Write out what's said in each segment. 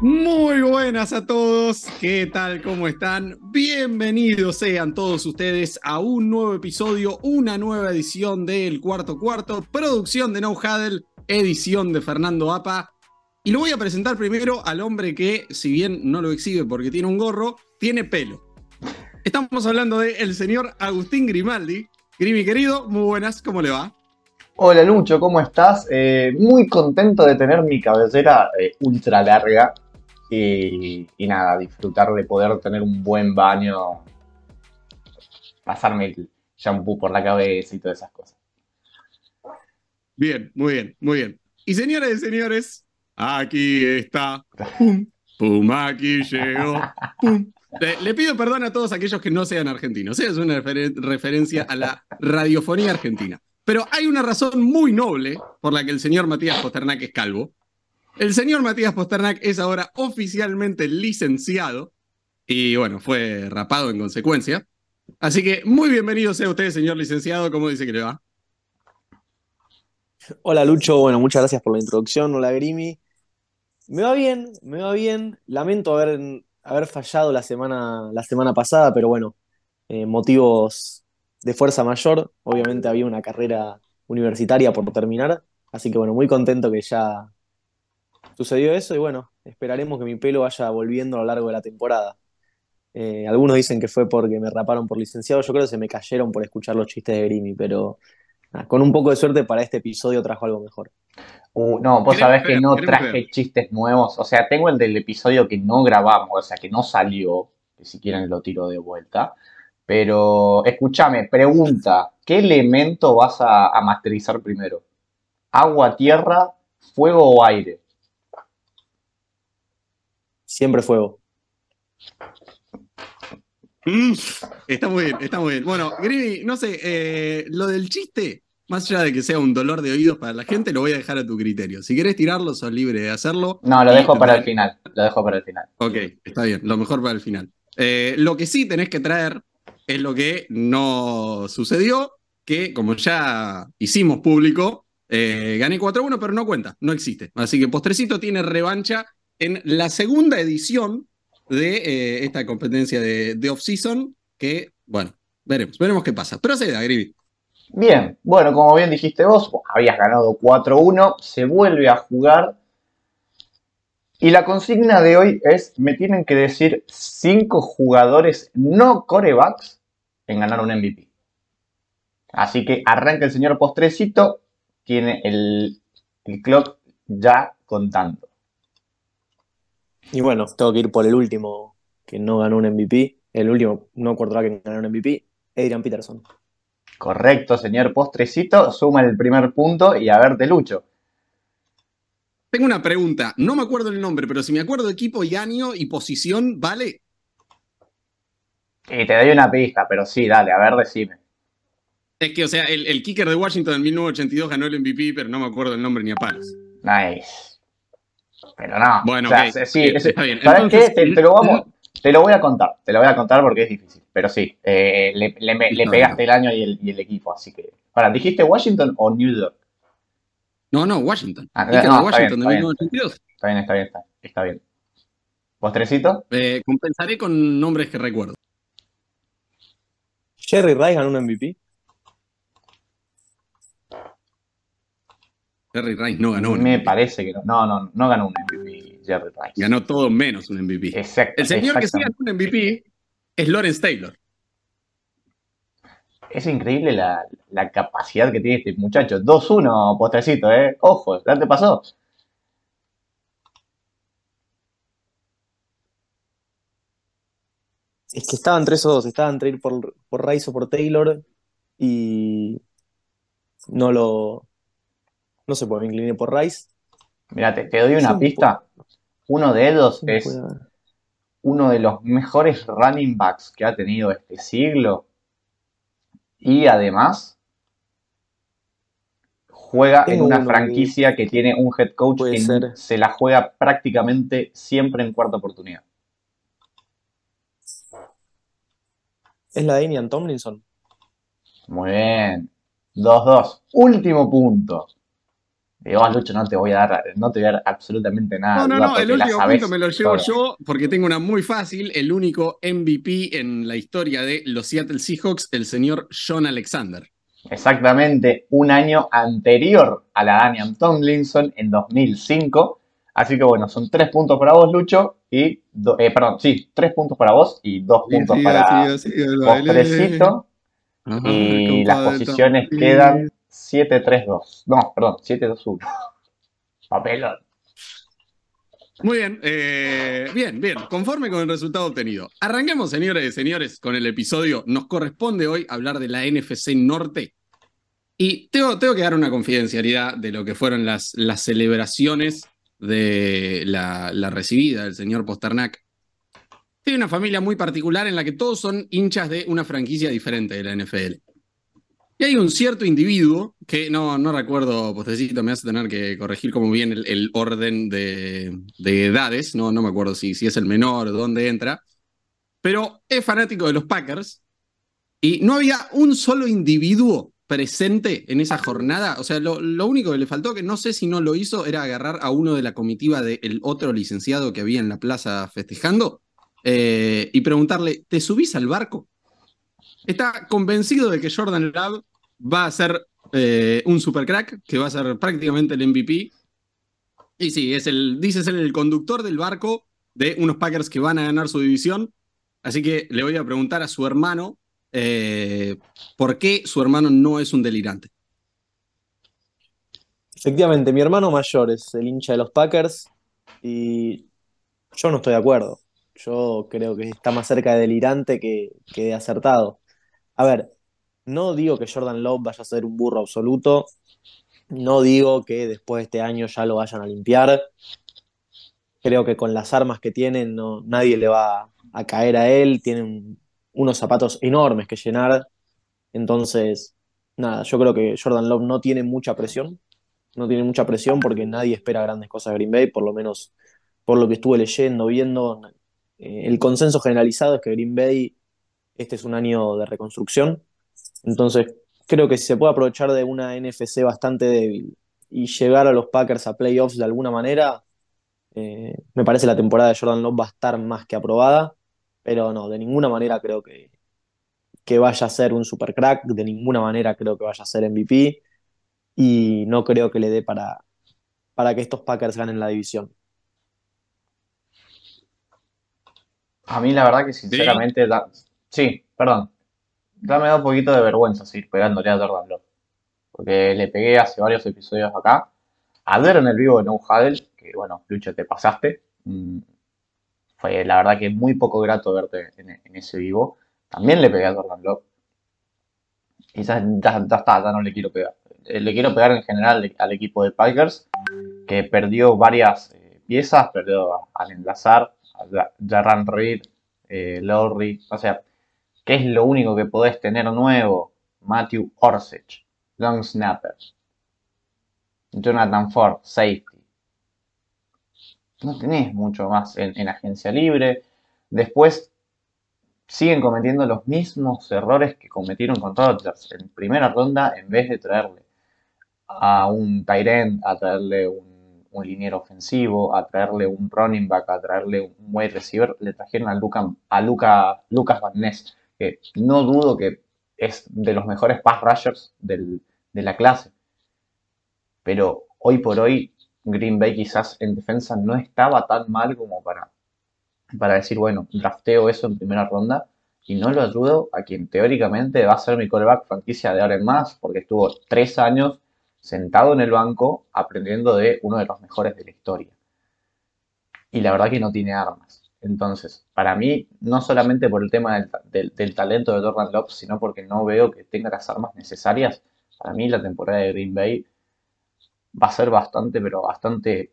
Muy buenas a todos, ¿qué tal? ¿Cómo están? Bienvenidos sean todos ustedes a un nuevo episodio, una nueva edición del Cuarto Cuarto, producción de No Huddle, edición de Fernando Apa. Y lo voy a presentar primero al hombre que, si bien no lo exhibe porque tiene un gorro, tiene pelo. Estamos hablando del el señor Agustín Grimaldi. Grimi querido, muy buenas, ¿cómo le va? Hola Lucho, ¿cómo estás? Eh, muy contento de tener mi cabellera eh, ultra larga y, nada, disfrutar de poder tener un buen baño, pasarme el shampoo por la cabeza y todas esas cosas. Bien, muy bien, muy bien. Y señores y señores, aquí está. Pum, pum, aquí llegó. Pum. Le, pido perdón a todos aquellos que no sean argentinos. Es una referencia a la radiofonía argentina. Pero hay una razón muy noble por la que el señor Matías Posternak es calvo. El señor Matías Posternak es ahora oficialmente licenciado y bueno, fue rapado en consecuencia. Así que muy bienvenido sea usted, señor licenciado. ¿Cómo dice que le va? Hola Lucho, bueno, muchas gracias por la introducción. Hola Grimi. Me va bien, me va bien. Lamento haber, haber fallado la semana, la semana pasada, pero bueno, eh, motivos de fuerza mayor. Obviamente había una carrera universitaria por terminar. Así que bueno, muy contento que ya sucedió eso y bueno, esperaremos que mi pelo vaya volviendo a lo largo de la temporada. Eh, algunos dicen que fue porque me raparon por licenciado, yo creo que se me cayeron por escuchar los chistes de Grimy, pero con un poco de suerte para este episodio trajo algo mejor. Uh, no, vos sabés que no traje chistes nuevos, o sea, tengo el del episodio que no grabamos, o sea, que no salió, que si quieren lo tiro de vuelta, pero escúchame, pregunta, ¿qué elemento vas a, a masterizar primero? ¿Agua, tierra, fuego o aire? Siempre fuego. Mm, está muy bien, está muy bien. Bueno, Grimi, no sé, eh, lo del chiste, más allá de que sea un dolor de oídos para la gente, lo voy a dejar a tu criterio. Si quieres tirarlo, sos libre de hacerlo. No, lo dejo para el final. Lo dejo para el final. Ok, está bien, lo mejor para el final. Eh, lo que sí tenés que traer es lo que no sucedió, que como ya hicimos público, eh, gané 4-1, pero no cuenta, no existe. Así que Postrecito tiene revancha en la segunda edición de eh, esta competencia de, off-season, que, bueno, veremos, veremos qué pasa. Pero se da. Bien, bueno, como bien dijiste vos, habías ganado 4-1, se vuelve a jugar. Y la consigna de hoy es, me tienen que decir 5 jugadores no corebacks en ganar un MVP. Así que arranca el señor postrecito, tiene el, el clock ya contando. Y bueno, tengo que ir por el último que no ganó un MVP. El último no quarterback que ganó un MVP, Adrian Peterson. Correcto, señor Postrecito. Suma el primer punto y a ver, te lucho. Tengo una pregunta. No me acuerdo el nombre, pero si me acuerdo de equipo y año y posición, ¿vale? Y te doy una pista, pero sí, dale, a ver, decime. Es que, o sea, el, kicker de Washington en 1982 ganó el MVP, pero no me acuerdo el nombre ni a palos. Nice. Pero no. Bueno, sí, está bien. ¿Sabes qué? Te, lo vamos, te lo voy a contar. Te lo voy a contar porque es difícil. Pero sí, eh, le, le, pegaste el año y el, y el, equipo, así que. Para, ¿dijiste Washington o New York? No, no, Washington. Ah, no, Washington de 1982. Está bien, está bien, está, está bien. ¿Postrecito? Eh, compensaré con nombres que recuerdo. Jerry Rice ganó un MVP. Jerry Rice no ganó un Me parece que no. No, no, no ganó un MVP Jerry Rice. Ganó todo menos un MVP. Exacto. El señor que sí ganó un MVP es Lawrence Taylor. Es increíble la, capacidad que tiene este muchacho. 2-1, postrecito, ¿eh? Ojo, ¿ya te pasó? Es que estaban tres o dos, estaban entre ir por, por Rice o por Taylor y no lo, no se puede, me incliné por Rice. Mira, te, doy una pista. Uno de ellos es uno de los mejores running backs que ha tenido este siglo. Y además juega en una franquicia que... tiene un head coach que se la juega prácticamente siempre en cuarta oportunidad. ¿Es la de Damian Tomlinson? Muy bien. 2-2. Último punto. Digo, ah, Lucho, no te voy a dar, no te voy a dar absolutamente nada. No, no, no, el último punto me lo llevo yo porque tengo una muy fácil, el único MVP en la historia de los Seattle Seahawks, el señor John Alexander. Exactamente un año anterior a la Daniel Tomlinson en 2005. Así que bueno, son tres puntos para vos, Lucho, y eh, perdón, sí, tres puntos para vos y dos puntos para Postrecito. y las posiciones quedan 7-3-2. No, perdón, 7-2-1. Papelón. Muy bien, eh, bien, bien, conforme con el resultado obtenido. Arranquemos, señores y señores, con el episodio. Nos corresponde hoy hablar de la NFC Norte. Y tengo, tengo que dar una confidencialidad de lo que fueron las, las celebraciones de la, la recibida del señor Posternak. Tiene una familia muy particular en la que todos son hinchas de una franquicia diferente de la NFL. Y hay un cierto individuo, que no, no recuerdo, postecito, me hace tener que corregir como bien el, orden de, edades, no, no me acuerdo si, si es el menor dónde entra, pero es fanático de los Packers y no había un solo individuo presente en esa jornada. O sea, lo, único que le faltó, que no sé si no lo hizo, era agarrar a uno de la comitiva del otro licenciado que había en la plaza festejando eh, y preguntarle, ¿te subís al barco? Está convencido de que Jordan Love va a ser eh, un super crack, que va a ser prácticamente el MVP. Y sí, es el, dice ser el conductor del barco de unos Packers que van a ganar su división. Así que le voy a preguntar a su hermano eh, por qué su hermano no es un delirante. Efectivamente, mi hermano mayor es el hincha de los Packers y yo no estoy de acuerdo. Yo creo que está más cerca de delirante que, que de acertado. A ver, no digo que Jordan Love vaya a ser un burro absoluto, no digo que después de este año ya lo vayan a limpiar. Creo que con las armas que tienen no, nadie le va a caer a él, tienen unos zapatos enormes que llenar. Entonces, nada, yo creo que Jordan Love no tiene mucha presión, no tiene mucha presión porque nadie espera grandes cosas de Green Bay, por lo menos por lo que estuve leyendo, viendo. Eh, el consenso generalizado es que Green Bay este es un año de reconstrucción. Entonces, creo que si se puede aprovechar de una NFC bastante débil y llegar a los Packers a playoffs de alguna manera, eh, me parece la temporada de Jordan Love va a estar más que aprobada, pero no, de ninguna manera creo que, que vaya a ser un super crack, de ninguna manera creo que vaya a ser MVP y no creo que le dé para, para que estos Packers ganen la división. A mí la verdad que sinceramente Sí, perdón. Ya me da un poquito de vergüenza seguir pegándole a Jordan Love. Porque le pegué hace varios episodios acá. A ver en el vivo de No Huddle, que bueno, Lucho, te pasaste. Mm, fue la verdad que muy poco grato verte en, ese vivo. También le pegué a Jordan Love. Y ya, está, ya no le quiero pegar. Eh, le quiero pegar en general al equipo de Pikers, que perdió varias eh, piezas, perdió al enlazar, a Jarran Reed, eh, Lowry, o sea, ¿Qué es lo único que podés tener nuevo? Matthew Orsech, long snapper. Jonathan Ford, safety. No tenés mucho más en, agencia libre. Después siguen cometiendo los mismos errores que cometieron con Rodgers en primera ronda en vez de traerle a un Tyrant, a traerle un, liniero ofensivo, a traerle un running back, a traerle un wide receiver, le trajeron a, Luca, a Luca, Lucas Van Ness que no dudo que es de los mejores pass rushers de la clase. Pero hoy por hoy Green Bay quizás en defensa no estaba tan mal como para, para decir, bueno, drafteo eso en primera ronda y no lo ayudo a quien teóricamente va a ser mi callback franquicia de ahora en más, porque estuvo tres años sentado en el banco aprendiendo de uno de los mejores de la historia. Y la verdad que no tiene armas. Entonces, para mí, no solamente por el tema del, talento de Jordan Love, sino porque no veo que tenga las armas necesarias, para mí la temporada de Green Bay va a ser bastante, pero bastante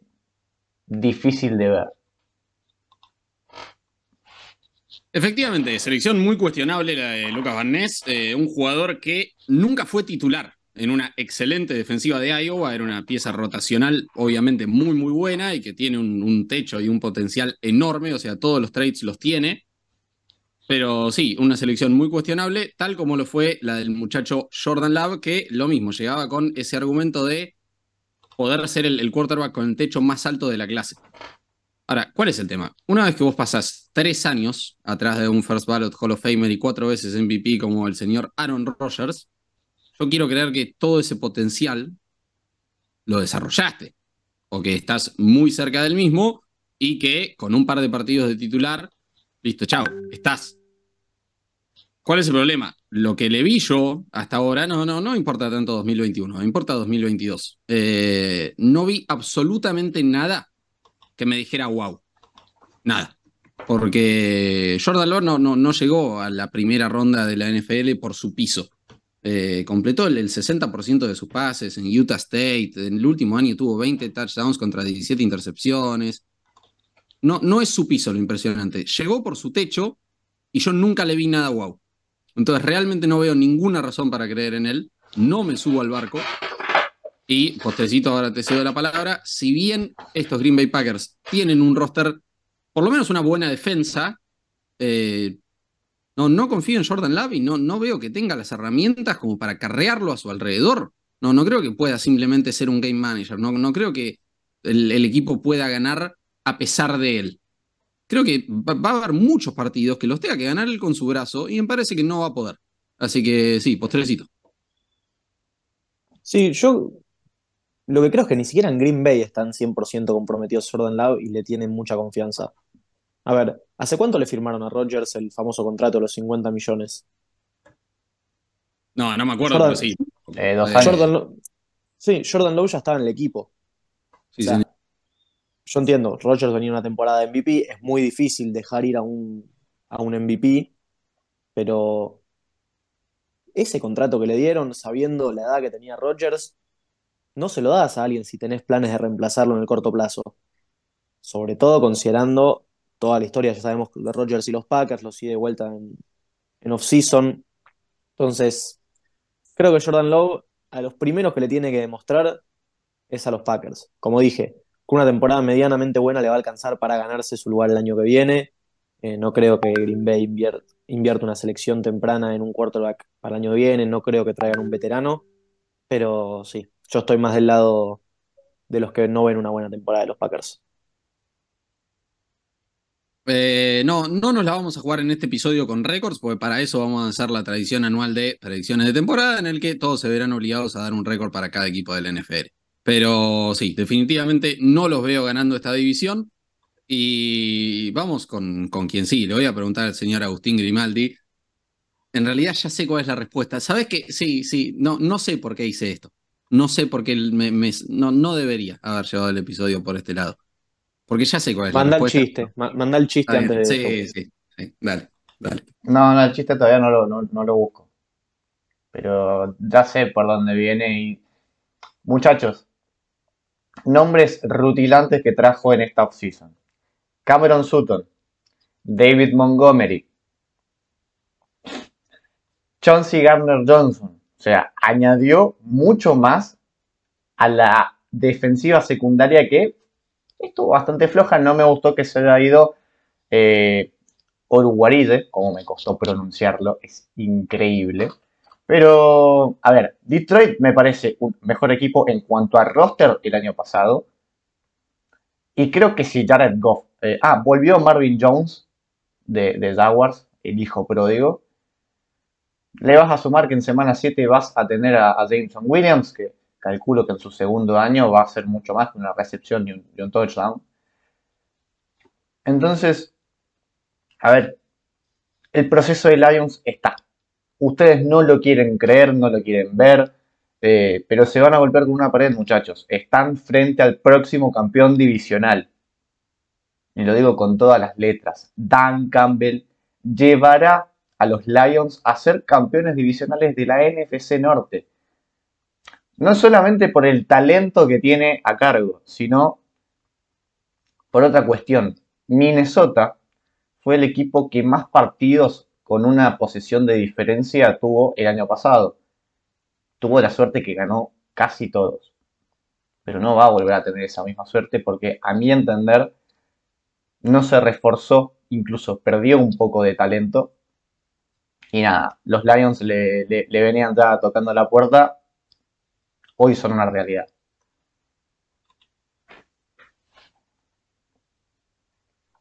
difícil de ver. Efectivamente, selección muy cuestionable la de Lucas Van Ness, eh, un jugador que nunca fue titular en una excelente defensiva de Iowa. Era una pieza rotacional, obviamente muy, muy buena y que tiene un, techo y un potencial enorme. O sea, todos los trades los tiene. Pero sí, una selección muy cuestionable, tal como lo fue la del muchacho Jordan Love, que lo mismo, llegaba con ese argumento de poder ser el, el quarterback con el techo más alto de la clase. Ahora, ¿cuál es el tema? Una vez que vos pasás tres años atrás de un First Ballot Hall of Famer y cuatro veces MVP como el señor Aaron Rodgers, yo quiero creer que todo ese potencial lo desarrollaste, o que estás muy cerca del mismo y que con un par de partidos de titular, listo, chao, estás. ¿Cuál es el problema? Lo que le vi yo hasta ahora, no, no, no importa tanto 2021, me importa 2022. Eh, no vi absolutamente nada que me dijera wow. Nada. Porque Jordan Love no, no, no llegó a la primera ronda de la NFL por su piso. Eh, completó el, el 60% de sus pases en Utah State. En el último año tuvo 20 touchdowns contra 17 intercepciones. No, no es su piso lo impresionante. Llegó por su techo y yo nunca le vi nada wow. Entonces realmente no veo ninguna razón para creer en él. No me subo al barco. Y, postrecito, ahora te cedo la palabra. Si bien estos Green Bay Packers tienen un roster, por lo menos una buena defensa, eh, no, no confío en Jordan Love y no, no veo que tenga las herramientas como para carrearlo a su alrededor. No, no creo que pueda simplemente ser un game manager. No, no creo que el, equipo pueda ganar a pesar de él. Creo que va, va, a haber muchos partidos que los tenga que ganar él con su brazo y me parece que no va a poder. Así que sí, postrecito. Sí, yo lo que creo es que ni siquiera en Green Bay están 100% comprometidos Jordan Love y le tienen mucha confianza. A ver, ¿hace cuánto le firmaron a Rodgers el famoso contrato de los 50 millones? No, no me acuerdo, Jordan, pero sí. Eh, dos años. Jordan, sí, Jordan Lowe ya estaba en el equipo. Sí, O sea, sí. Yo entiendo, Rodgers venía una temporada de MVP, es muy difícil dejar ir a un, a un MVP, pero ese contrato que le dieron, sabiendo la edad que tenía Rodgers, no se lo das a alguien si tenés planes de reemplazarlo en el corto plazo. Sobre todo considerando toda la historia, ya sabemos, de Rodgers y los Packers, los sigue de vuelta en, en off-season. Entonces, creo que Jordan Lowe, a los primeros que le tiene que demostrar es a los Packers. Como dije, con una temporada medianamente buena le va a alcanzar para ganarse su lugar el año que viene. Eh, no creo que Green Bay invier invierta una selección temprana en un quarterback para el año que viene. No creo que traigan un veterano. Pero sí, yo estoy más del lado de los que no ven una buena temporada de los Packers. Eh, no, no nos la vamos a jugar en este episodio con récords, porque para eso vamos a hacer la tradición anual de predicciones de temporada, en el que todos se verán obligados a dar un récord para cada equipo del NFL. Pero sí, definitivamente no los veo ganando esta división. Y vamos con, con quien sí. Le voy a preguntar al señor Agustín Grimaldi. En realidad ya sé cuál es la respuesta. ¿Sabes qué? Sí, sí, no, no sé por qué hice esto. No sé por qué me, no, no debería haber llevado el episodio por este lado. Porque ya sé cuál es manda la respuesta. El chiste, ma manda el chiste antes de Sí, sí, sí, sí. Dale, dale. No, no, el chiste todavía no lo, no, no lo busco. Pero ya sé por dónde viene y. Muchachos, nombres rutilantes que trajo en esta offseason. Cameron Sutton, David Montgomery, Chauncey Gardner Johnson. O sea, añadió mucho más a la defensiva secundaria que estuvo bastante floja. No me gustó que se haya ido eh, Oruguaride, como me costó pronunciarlo, es increíble. Pero, a ver, Detroit me parece un mejor equipo en cuanto a roster el año pasado. Y creo que si Jared Goff. Eh, ah, volvió Marvin Jones de, de, Jaguars, el hijo pródigo. Le vas a sumar que en semana 7 vas a tener a, a, Jameson Williams, que calculo que en su segundo año va a ser mucho más que una recepción y un, touchdown. Entonces, a ver, el proceso de Lions está. Ustedes no lo quieren creer, no lo quieren ver, eh, pero se van a golpear con una pared, muchachos. Están frente al próximo campeón divisional. Y lo digo con todas las letras. Dan Campbell llevará a los Lions a ser campeones divisionales de la NFC Norte. No solamente por el talento que tiene a cargo, sino por otra cuestión. Minnesota fue el equipo que más partidos con una posesión de diferencia tuvo el año pasado. Tuvo la suerte que ganó casi todos. Pero no va a volver a tener esa misma suerte porque a mi entender no se reforzó incluso perdió un poco de talento. Y nada, los Lions le, le, venían ya tocando la puerta. Hoy son una realidad.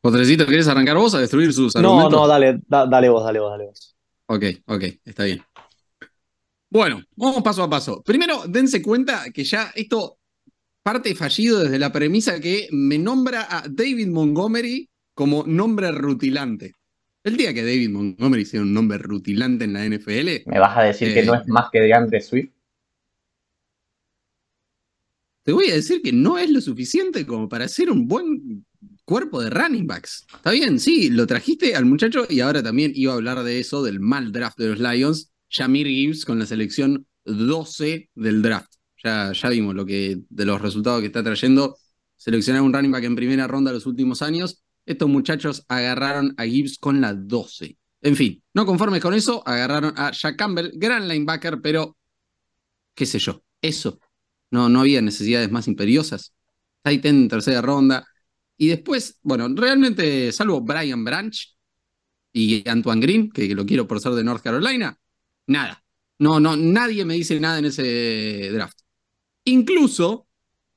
Potrecito, ¿querés arrancar vos a destruir sus No, argumentos? no, dale, da- dale vos, dale vos, dale vos. Ok, ok, está bien. Bueno, vamos paso a paso. Primero, dense cuenta que ya esto parte fallido desde la premisa que me nombra a David Montgomery como nombre rutilante. El día que David Montgomery sea un nombre rutilante en la NFL, ¿Me vas a decir que Eh. no es más que DeAndre Swift? Te voy a decir que no es lo suficiente como para ser un buen cuerpo de running backs. Está bien, sí, lo trajiste al muchacho y ahora también iba a hablar de eso, del mal draft de los Lions. Jamir Gibbs con la selección 12 del draft. Ya, ya vimos lo que, de los resultados que está trayendo. Seleccionar un running back en primera ronda los últimos años. Estos muchachos agarraron a Gibbs con la 12. En fin, no conformes con eso, agarraron a Jack Campbell, gran linebacker, pero qué sé yo, eso. No, no había necesidades más imperiosas. Tight en tercera ronda. Y después, bueno, realmente, salvo Brian Branch y Antoine Green, que, que lo quiero por ser de North Carolina, nada. No, no, nadie me dice nada en ese draft. Incluso,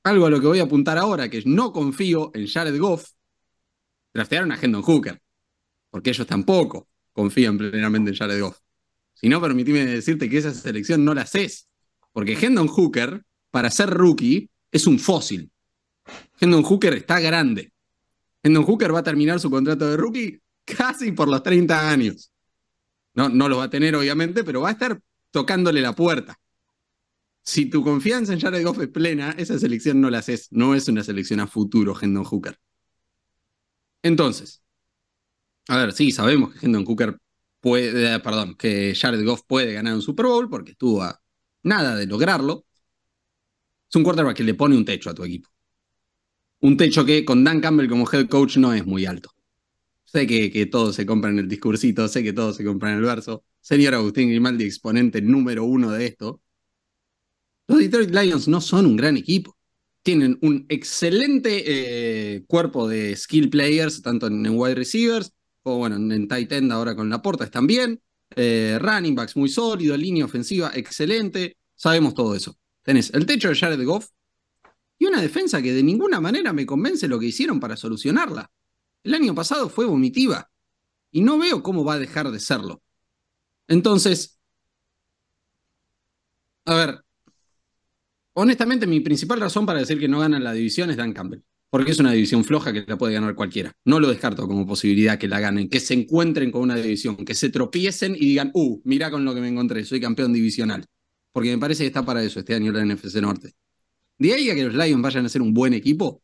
algo a lo que voy a apuntar ahora, que no confío en Jared Goff, draftearon a Hendon Hooker, porque ellos tampoco confían plenamente en Jared Goff. Si no, permitime decirte que esa selección no la haces, porque Hendon Hooker, para ser rookie, es un fósil. Hendon Hooker está grande. Hendon Hooker va a terminar su contrato de rookie casi por los 30 años. No, no lo va a tener, obviamente, pero va a estar tocándole la puerta. Si tu confianza en Jared Goff es plena, esa selección no la haces. No es una selección a futuro, Hendon Hooker. Entonces, a ver, sí, sabemos que Hendon Hooker puede, perdón, que Jared Goff puede ganar un Super Bowl porque estuvo a nada de lograrlo. Es un quarterback que le pone un techo a tu equipo. Un techo que con Dan Campbell como head coach no es muy alto. Sé que, que todos se compran el discursito, sé que todos se compran el verso. Señor Agustín Grimaldi, exponente número uno de esto. Los Detroit Lions no son un gran equipo. Tienen un excelente eh, cuerpo de skill players, tanto en, wide receivers, o bueno, en, en tight end ahora con Laporta están bien. Eh, running backs muy sólido, línea ofensiva excelente. Sabemos todo eso. Tenés el techo de Jared Goff y una defensa que de ninguna manera me convence lo que hicieron para solucionarla. El año pasado fue vomitiva y no veo cómo va a dejar de serlo. Entonces, a ver, honestamente mi principal razón para decir que no ganan la división es Dan Campbell, porque es una división floja que la puede ganar cualquiera. No lo descarto como posibilidad que la ganen, que se encuentren con una división, que se tropiecen y digan, uh, mira con lo que me encontré, soy campeón divisional. Porque me parece que está para eso este año la NFC Norte. De ahí a que los Lions vayan a ser un buen equipo,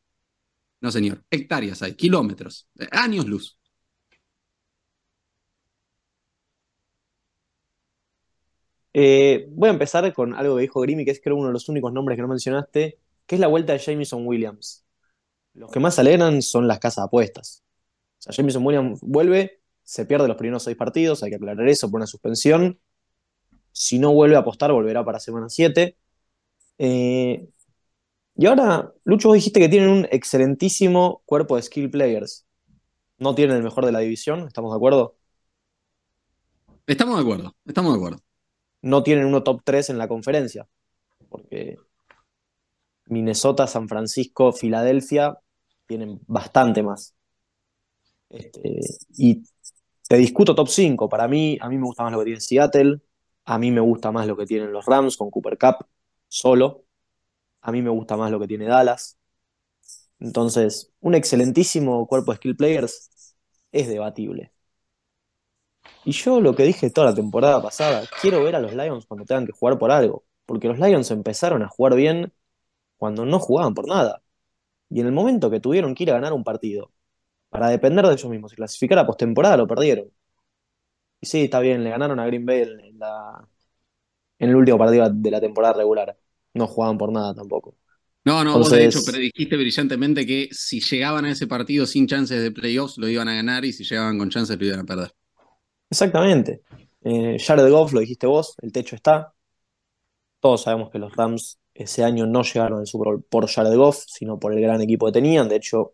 no señor, hectáreas hay, kilómetros, eh, años luz. Eh, voy a empezar con algo que dijo Grimy, que es creo uno de los únicos nombres que no mencionaste, que es la vuelta de Jameson Williams. Los que más alegran son las casas apuestas. O sea, Jameson Williams vuelve, se pierde los primeros seis partidos, hay que aclarar eso por una suspensión. Si no vuelve a apostar, volverá para semana 7. Eh, y ahora, Lucho, vos dijiste que tienen un excelentísimo cuerpo de skill players. No tienen el mejor de la división, ¿estamos de acuerdo? Estamos de acuerdo, estamos de acuerdo. no tienen uno top 3 en la conferencia. Porque Minnesota, San Francisco, Filadelfia tienen bastante más. Este, y te discuto top 5. Para mí, a mí me gusta más lo que tiene Seattle. A mí me gusta más lo que tienen los Rams con Cooper Cup solo. A mí me gusta más lo que tiene Dallas. Entonces, un excelentísimo cuerpo de skill players es debatible. Y yo lo que dije toda la temporada pasada, quiero ver a los Lions cuando tengan que jugar por algo, porque los Lions empezaron a jugar bien cuando no jugaban por nada. Y en el momento que tuvieron que ir a ganar un partido, para depender de ellos mismos y clasificar a postemporada, lo perdieron. Y sí, está bien, le ganaron a Green Bay en, la, en el último partido de la temporada regular. No jugaban por nada tampoco. No, no, vos de Entonces- hecho predijiste brillantemente que si llegaban a ese partido sin chances de playoffs lo iban a ganar y si llegaban con chances lo iban a perder. Exactamente. Eh, Jared Goff, lo dijiste vos, el techo está. Todos sabemos que los Rams ese año no llegaron al Super Bowl por Jared Goff, sino por el gran equipo que tenían. De hecho,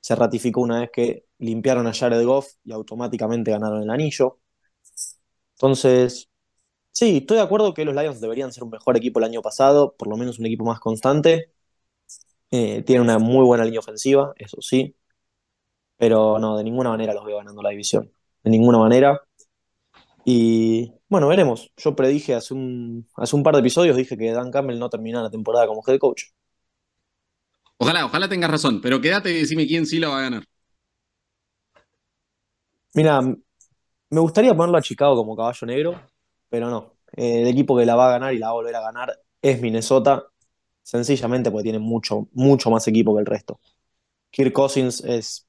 se ratificó una vez que limpiaron a Jared Goff y automáticamente ganaron el anillo. Entonces, sí, estoy de acuerdo que los Lions deberían ser un mejor equipo el año pasado, por lo menos un equipo más constante. Eh, tienen una muy buena línea ofensiva, eso sí, pero no, de ninguna manera los veo ganando la división, de ninguna manera. Y bueno, veremos. Yo predije hace un, hace un par de episodios, dije que Dan Campbell no terminaba la temporada como head coach. Ojalá, ojalá tengas razón, pero quédate y decime quién sí lo va a ganar. Mira, me gustaría ponerlo a Chicago como caballo negro, pero no. Eh, el equipo que la va a ganar y la va a volver a ganar es Minnesota, sencillamente porque tiene mucho, mucho más equipo que el resto. Kirk Cousins es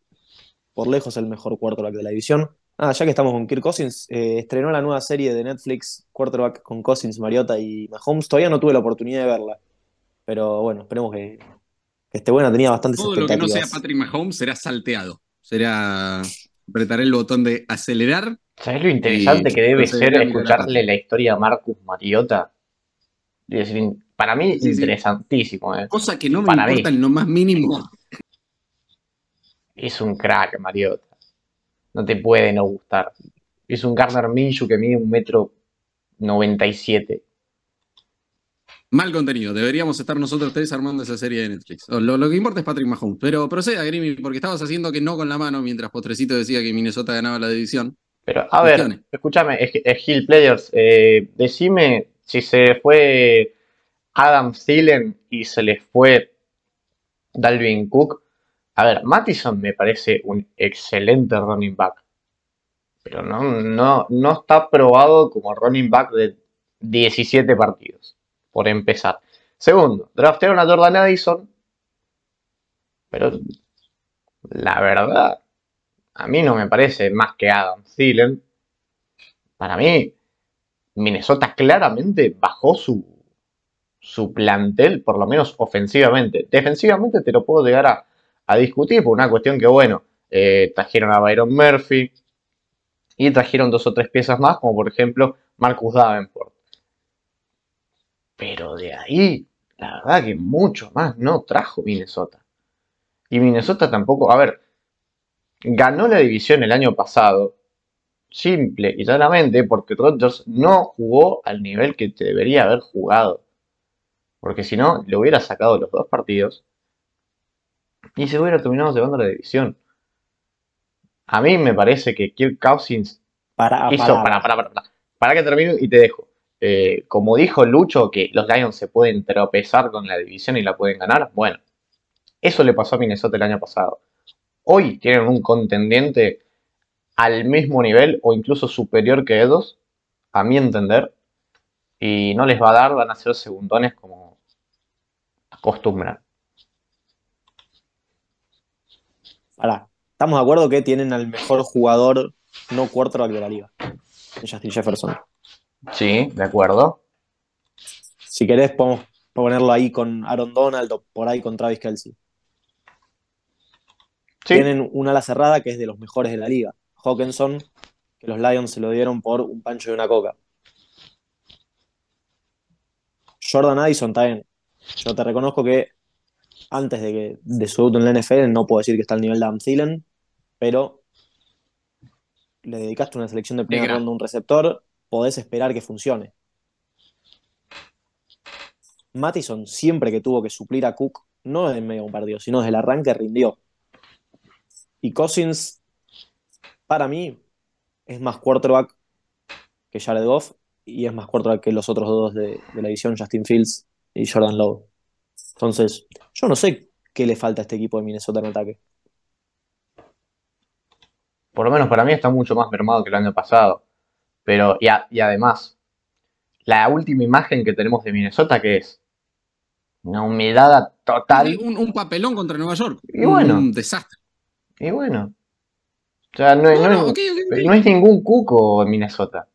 por lejos el mejor quarterback de la división. Ah, ya que estamos con Kirk Cousins, eh, estrenó la nueva serie de Netflix, quarterback con Cousins, Mariota y Mahomes. Todavía no tuve la oportunidad de verla, pero bueno, esperemos que, esté buena. Tenía bastantes Todo lo que no sea Patrick Mahomes será salteado. Será apretar el botón de acelerar. ¿Sabes lo interesante que debe ser escucharle la historia a Marcus Mariota? para mí es interesantísimo. Eh. Cosa que no me importa en lo más mínimo. Es un crack, Mariota. No te puede no gustar. Es un Garner Minshew que mide un metro 97. Mal contenido. Deberíamos estar nosotros tres armando esa serie de Netflix. Lo, que importa es Patrick Mahomes. Pero proceda, Grimmy, porque estabas haciendo que no con la mano mientras Postrecito decía que Minnesota ganaba la división. Pero, a ver, escúchame, es, Hill Players. Eh, decime si se fue Adam Thielen y se les fue Dalvin Cook. A ver, Mattison me parece un excelente running back. Pero no, no, no está probado como running back de 17 partidos por empezar. Segundo, draftearon a Jordan Addison, pero la verdad, a mí no me parece más que Adam Thielen. Para mí, Minnesota claramente bajó su, su plantel, por lo menos ofensivamente. Defensivamente te lo puedo llegar a, discutir por una cuestión que, bueno, eh, trajeron a Byron Murphy y trajeron dos o tres piezas más, como por ejemplo Marcus Davenport. Pero de ahí, la verdad que mucho más no trajo Minnesota. Y Minnesota tampoco, a ver, ganó la división el año pasado, simple y llanamente porque Rodgers no jugó al nivel que te debería haber jugado. Porque si no, le hubiera sacado los dos partidos y se hubiera terminado llevando la división. A mí me parece que Kirk Cousins para, hizo. Para, para, para, para, para que termine y te dejo. Eh, como dijo Lucho, que los Lions se pueden tropezar con la división y la pueden ganar, bueno, eso le pasó a Minnesota el año pasado. Hoy tienen un contendiente al mismo nivel o incluso superior que ellos, a mi entender, y no les va a dar, van a ser segundones como acostumbran. Ahora, estamos de acuerdo que tienen al mejor jugador no quarterback de la liga, Justin Jefferson. Sí, de acuerdo. Si querés, podemos ponerlo ahí con Aaron Donald o por ahí con Travis Kelsey. Tienen una ala cerrada que es de los mejores de la liga. Hawkinson, que los Lions se lo dieron por un pancho y una coca. Jordan Addison también. Yo te reconozco que antes de, que, de su en la NFL no puedo decir que está al nivel de Am pero le dedicaste una selección de primera ronda a un receptor podés esperar que funcione. Mattison, siempre que tuvo que suplir a Cook, no en medio de un partido, sino desde el arranque rindió. Y Cousins, para mí, es más quarterback que Jared Goff y es más quarterback que los otros dos de, la edición, Justin Fields y Jordan Lowe. Entonces, yo no sé qué le falta a este equipo de Minnesota en ataque. Por lo menos para mí está mucho más mermado que el año pasado. Pero, y, y además, la última imagen que tenemos de Minnesota, que es una humedad total. Un, papelón contra Nueva York. Y bueno. Un desastre. Y bueno. O sea, no, es ningún cuco en Minnesota.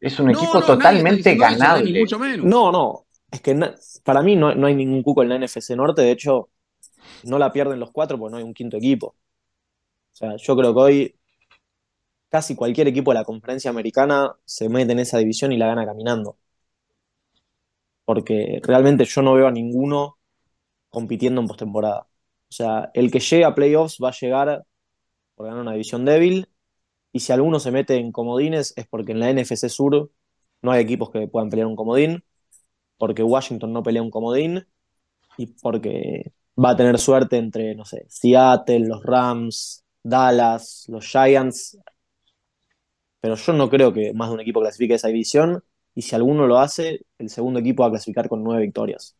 Es un equipo totalmente ganable. No, no. Es que para mí no, no, hay ningún cuco en la NFC Norte. De hecho, no la pierden los cuatro porque no hay un quinto equipo. O sea, yo creo que hoy casi cualquier equipo de la conferencia americana se mete en esa división y la gana caminando. Porque realmente yo no veo a ninguno compitiendo en postemporada. O sea, el que llegue a playoffs va a llegar por ganar una división débil. Y si alguno se mete en comodines es porque en la NFC Sur no hay equipos que puedan pelear un comodín, porque Washington no pelea un comodín y porque va a tener suerte entre, no sé, Seattle, los Rams, Dallas, los Giants. Pero yo no creo que más de un equipo clasifique esa división. Y si alguno lo hace, el segundo equipo va a clasificar con nueve victorias.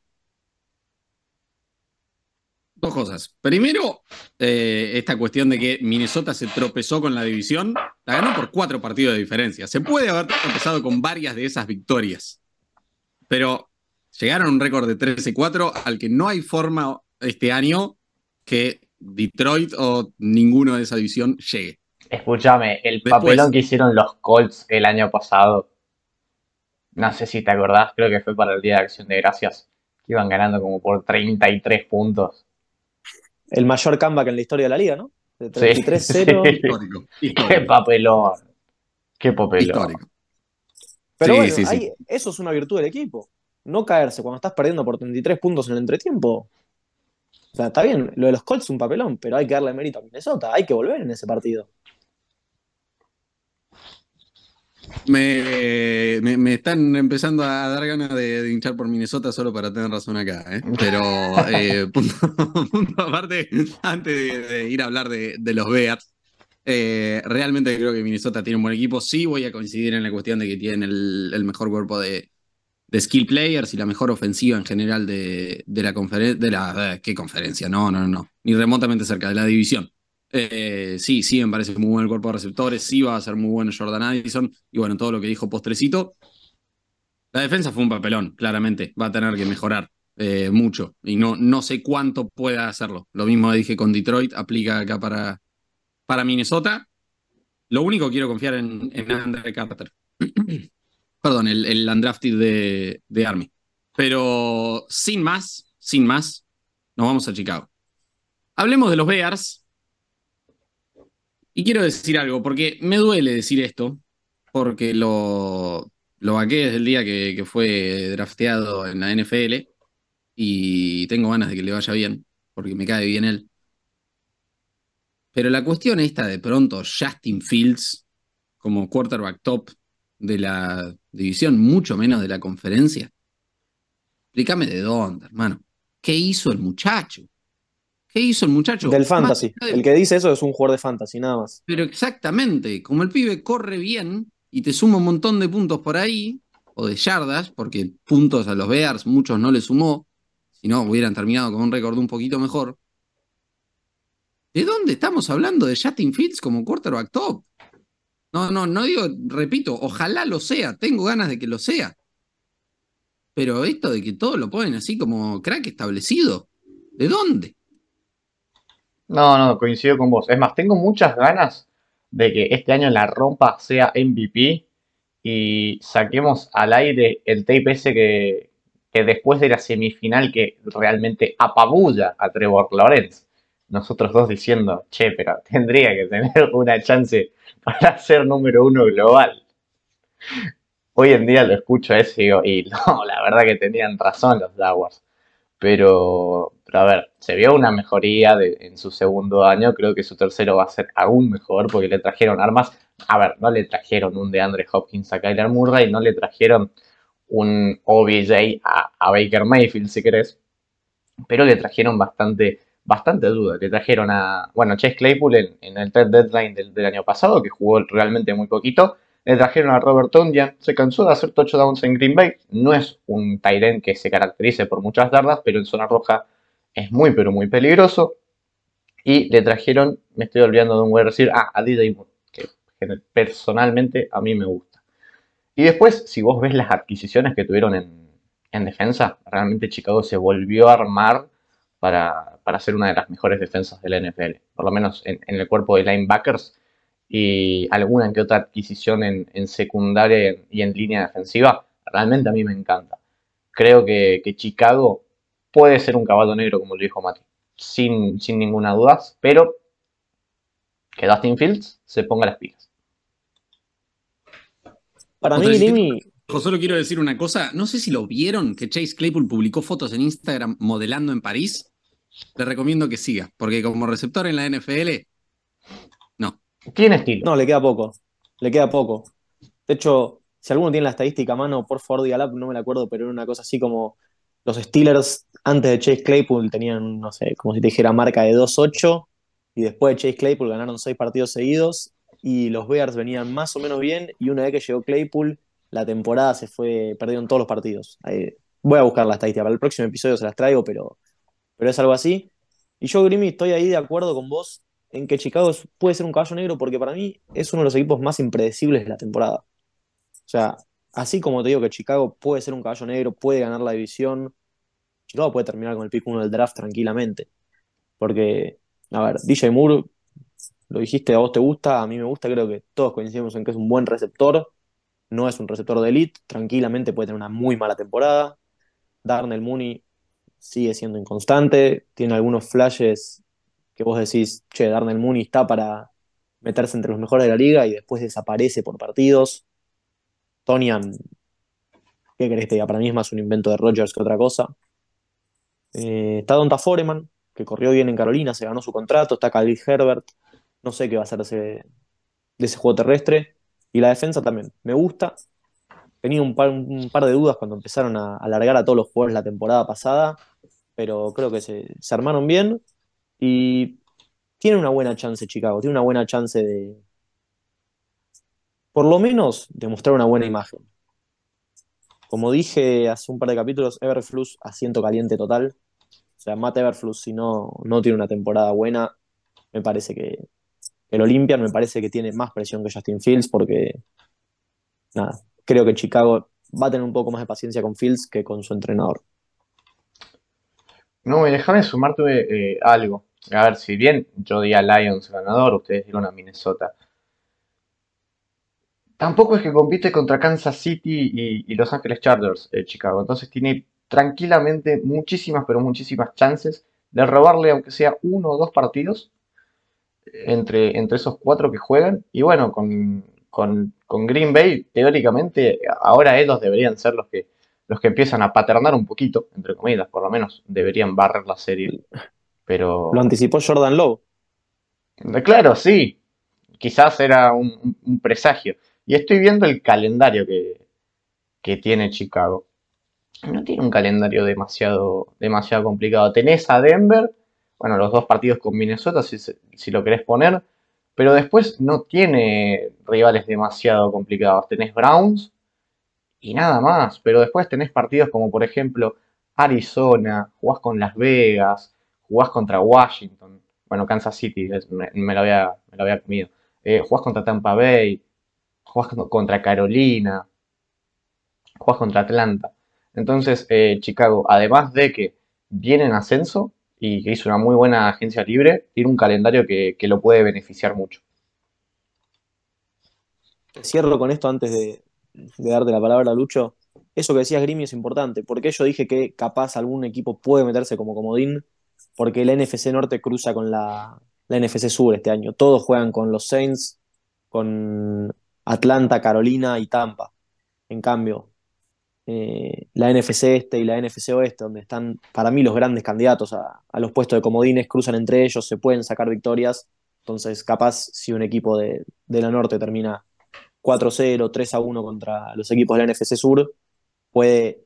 Dos cosas. Primero, eh, esta cuestión de que Minnesota se tropezó con la división, la ganó por cuatro partidos de diferencia. Se puede haber tropezado con varias de esas victorias, pero llegaron a un récord de 13-4 al que no hay forma este año que Detroit o ninguno de esa división llegue. Escúchame, el papelón que hicieron los Colts el año pasado, no sé si te acordás, creo que fue para el Día de Acción de Gracias, que iban ganando como por 33 puntos. El mayor comeback en la historia de la liga, ¿no? De 33-0. Histórico, Qué papelón. Qué papelón. Histórico. Pero bueno, eso es una virtud del equipo. No caerse cuando estás perdiendo por 33 puntos en el entretiempo. O sea, está bien, lo de los Colts es un papelón, pero hay que darle mérito a Minnesota, hay que volver en ese partido. Me, me, están empezando a dar ganas de, hinchar por Minnesota solo para tener razón acá, ¿eh? Pero, eh, punto, aparte, antes de, ir a hablar de, los Bears, eh, realmente creo que Minnesota tiene un buen equipo. Sí voy a coincidir en la cuestión de que tienen el mejor cuerpo de skill players y la mejor ofensiva en general de, la conferencia. De la, ¿Qué conferencia? No, no, no. Ni remotamente cerca de la división. Eh, sí, sí, me parece muy bueno el cuerpo de receptores. Sí, va a ser muy bueno Jordan Addison. Y bueno, todo lo que dijo Postrecito. La defensa fue un papelón, claramente. Va a tener que mejorar eh, mucho. Y no, no sé cuánto pueda hacerlo. Lo mismo dije con Detroit, aplica acá para, para Minnesota. Lo único quiero confiar en, en Andre Carter. Perdón, el, el undrafted de Army. Pero sin más, sin más, nos vamos a Chicago. Hablemos de los Bears. Y quiero decir algo, porque me duele decir esto, porque lo, lo vaqué desde el día que, fue drafteado en la NFL y tengo ganas de que le vaya bien, porque me cae bien él. Pero la cuestión esta de pronto, Justin Fields como quarterback top de la división, mucho menos de la conferencia. Explícame de dónde, hermano. ¿Qué hizo el muchacho? ¿Qué hizo el muchacho? Del fantasy. El que dice eso es un jugador de fantasy, nada más. Pero exactamente, como el pibe corre bien y te suma un montón de puntos por ahí, o de yardas, porque puntos a los Bears muchos no le sumó, si no hubieran terminado con un récord un poquito mejor. ¿De dónde estamos hablando de Justin Fields como quarterback top? No, no, no digo, repito, ojalá lo sea, tengo ganas de que lo sea. Pero esto de que todo lo ponen así como crack establecido, ¿de dónde? No, no, coincido con vos. Es más, tengo muchas ganas de que este año la rompa sea MVP y saquemos al aire el tape ese que, después de la semifinal que realmente apabulla a Trevor Lawrence. Nosotros dos diciendo, che, pero tendría que tener una chance para ser número uno global. Hoy en día lo escucho ese y y la verdad que tenían razón los Jaguars. Pero, pero a ver, se vio una mejoría en su segundo año. Creo que su tercero va a ser aún mejor porque le trajeron armas. A ver, no le trajeron un de Andre Hopkins a Kyler Murray, no le trajeron un OBJ a, a Baker Mayfield, si querés. Pero le trajeron bastante bastante duda. Le trajeron a, bueno, Chase Claypool en, el third deadline del, año pasado, que jugó realmente muy poquito. Le trajeron a Robert Tonyan, se cansó de hacer touchdowns en Green Bay. No es un Tyrant que se caracterice por muchas dardas, pero en zona roja es muy, pero muy peligroso. Y le trajeron, me estoy olvidando de un wide receiver, ah, a DJ Moore, que personalmente a mí me gusta. Y después, si vos ves las adquisiciones que tuvieron en, en defensa, realmente Chicago se volvió a armar para, para ser una de las mejores defensas del NFL, por lo menos en, el cuerpo de linebackers y alguna que otra adquisición en, secundaria y en línea defensiva, realmente a mí me encanta. Creo que, Chicago puede ser un caballo negro, como lo dijo Mati, sin, sin ninguna duda, pero que Dustin Fields se ponga las pilas. Para mí, Jimmy, Solo quiero decir una cosa. No sé si lo vieron, que Chase Claypool publicó fotos en Instagram modelando en París. le recomiendo que siga, porque como receptor en la NFL, no. Tiene estilo. No, le queda poco. Le queda poco. De hecho, si alguno tiene la estadística a mano, por favor dígala, no me la acuerdo, pero era una cosa así como los Steelers antes de Chase Claypool tenían, no sé, como si te dijera marca de 2-8 y después de Chase Claypool ganaron seis partidos seguidos y los Bears venían más o menos bien y una vez que llegó Claypool la temporada se fue, perdieron todos los partidos. voy a buscar la estadística, para el próximo episodio se las traigo, pero, pero es algo así. Y yo, Grimmy, estoy ahí de acuerdo con vos en que Chicago puede ser un caballo negro porque para mí es uno de los equipos más impredecibles de la temporada. O sea, así como te digo que Chicago puede ser un caballo negro, puede ganar la división, Chicago puede terminar con el pick 1 del draft tranquilamente. Porque, a ver, DJ Moore, lo dijiste, a vos te gusta, a mí me gusta, creo que todos coincidimos en que es un buen receptor, no es un receptor de elite, tranquilamente puede tener una muy mala temporada. Darnell Mooney sigue siendo inconstante, tiene algunos flashes que vos decís, che, Darnell Mooney está para meterse entre los mejores de la liga y después desaparece por partidos. Tonian, ¿qué crees que? Para mí es más un invento de Rogers que otra cosa. Eh, está Donta Foreman, que corrió bien en Carolina, se ganó su contrato. Está Khalil Herbert, no sé qué va a hacer de ese juego terrestre. Y la defensa también, me gusta. Tenía un par, un par de dudas cuando empezaron a alargar a todos los jugadores la temporada pasada, pero creo que se, se armaron bien y tiene una buena chance Chicago, tiene una buena chance de, por lo menos, de mostrar una buena imagen. Como dije hace un par de capítulos, Everflux asiento caliente total. O sea, Matt Everflux, si no, no tiene una temporada buena, me parece que, que lo limpian. Me parece que tiene más presión que Justin Fields porque, nada, creo que Chicago va a tener un poco más de paciencia con Fields que con su entrenador. No, déjame sumarte eh, algo. A ver, si bien yo di a Lions ganador, ustedes dieron a Minnesota. Tampoco es que compite contra Kansas City y, Los Angeles Chargers eh, Chicago. Entonces tiene tranquilamente muchísimas, pero muchísimas chances de robarle, aunque sea uno o dos partidos, entre, entre esos cuatro que juegan. Y bueno, con, con, Green Bay, teóricamente, ahora ellos deberían ser los que, los que empiezan a paternar un poquito, entre comillas, por lo menos deberían barrer la serie. Pero... Lo anticipó Jordan Lowe. Eh, claro, sí. Quizás era un, presagio. Y estoy viendo el calendario que, que, tiene Chicago. No tiene un calendario demasiado, demasiado complicado. Tenés a Denver, bueno, los dos partidos con Minnesota, si, si lo querés poner. Pero después no tiene rivales demasiado complicados. Tenés Browns y nada más. Pero después tenés partidos como por ejemplo Arizona, jugás con Las Vegas, jugás contra Washington. Bueno, Kansas City, me, lo, había, me lo había comido. Eh, jugás contra Tampa Bay, jugás contra Carolina, jugás contra Atlanta. Entonces, eh, Chicago, además de que viene en ascenso, y que hizo una muy buena agencia libre, tiene un calendario que, lo puede beneficiar mucho. Cierro con esto antes de, darte la palabra, Lucho. Eso que decías, Grimi, es importante, porque yo dije que capaz algún equipo puede meterse como comodín, porque el NFC Norte cruza con la, la NFC Sur este año. Todos juegan con los Saints, con Atlanta, Carolina y Tampa. En cambio, eh, la NFC Este y la NFC Oeste, donde están para mí los grandes candidatos a, los puestos de comodines, cruzan entre ellos, se pueden sacar victorias. Entonces, capaz si un equipo de, la Norte termina 4-0, 3-1 contra los equipos de la NFC Sur, puede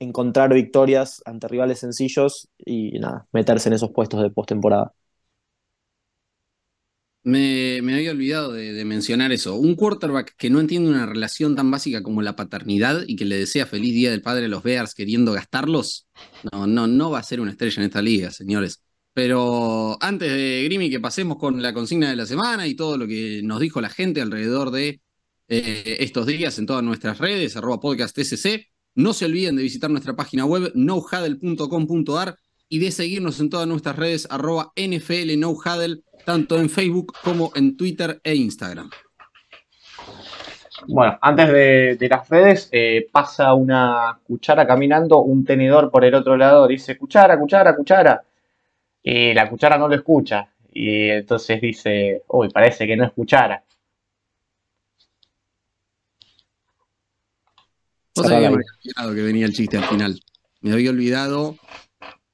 encontrar victorias ante rivales sencillos y nada, meterse en esos puestos de postemporada. Me, había olvidado de, mencionar eso. Un quarterback que no entiende una relación tan básica como la paternidad y que le desea feliz día del padre a los Bears queriendo gastarlos, no, no, no va a ser una estrella en esta liga, señores. Pero antes de Grimy, que pasemos con la consigna de la semana y todo lo que nos dijo la gente alrededor de eh, estos días en todas nuestras redes, arroba podcast no se olviden de visitar nuestra página web nohuddle.com.ar y de seguirnos en todas nuestras redes arroba NFL tanto en Facebook como en Twitter e Instagram. Bueno, antes de, las redes, eh, pasa una cuchara caminando, un tenedor por el otro lado dice, cuchara, cuchara, cuchara. Y la cuchara no lo escucha. Y entonces dice, uy, parece que no escuchara. me había olvidado que venía el chiste al final. Me había olvidado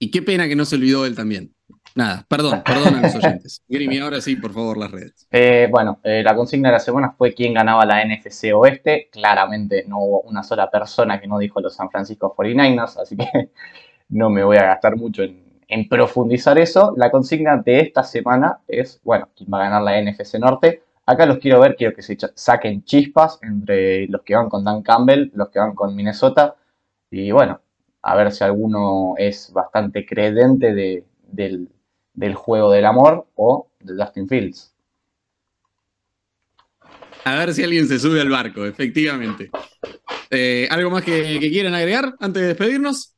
Y qué pena que no se olvidó él también. Nada, perdón, perdón a los oyentes. Grimy, ahora sí, por favor, las redes. Eh, bueno, eh, la consigna de la semana fue quién ganaba la NFC Oeste. Claramente no hubo una sola persona que no dijo los San Francisco 49ers, así que no me voy a gastar mucho en, en profundizar eso. La consigna de esta semana es, bueno, quién va a ganar la NFC Norte. Acá los quiero ver, quiero que se saquen chispas entre los que van con Dan Campbell, los que van con Minnesota. Y bueno, a ver si alguno es bastante credente de, del, juego del amor o de Justin Fields. A ver si alguien se sube al barco, efectivamente. Eh, ¿Algo más que, quieran agregar antes de despedirnos?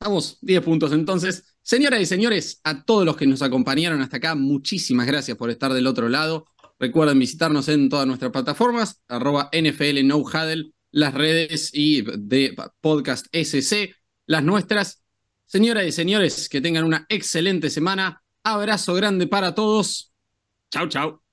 Vamos, 10 puntos entonces. Señoras y señores, a todos los que nos acompañaron hasta acá, muchísimas gracias por estar del otro lado. Recuerden visitarnos en todas nuestras plataformas, arroba NFL las redes y de podcast SC, las nuestras. Señoras y señores, que tengan una excelente semana. Abrazo grande para todos. Chau, chau.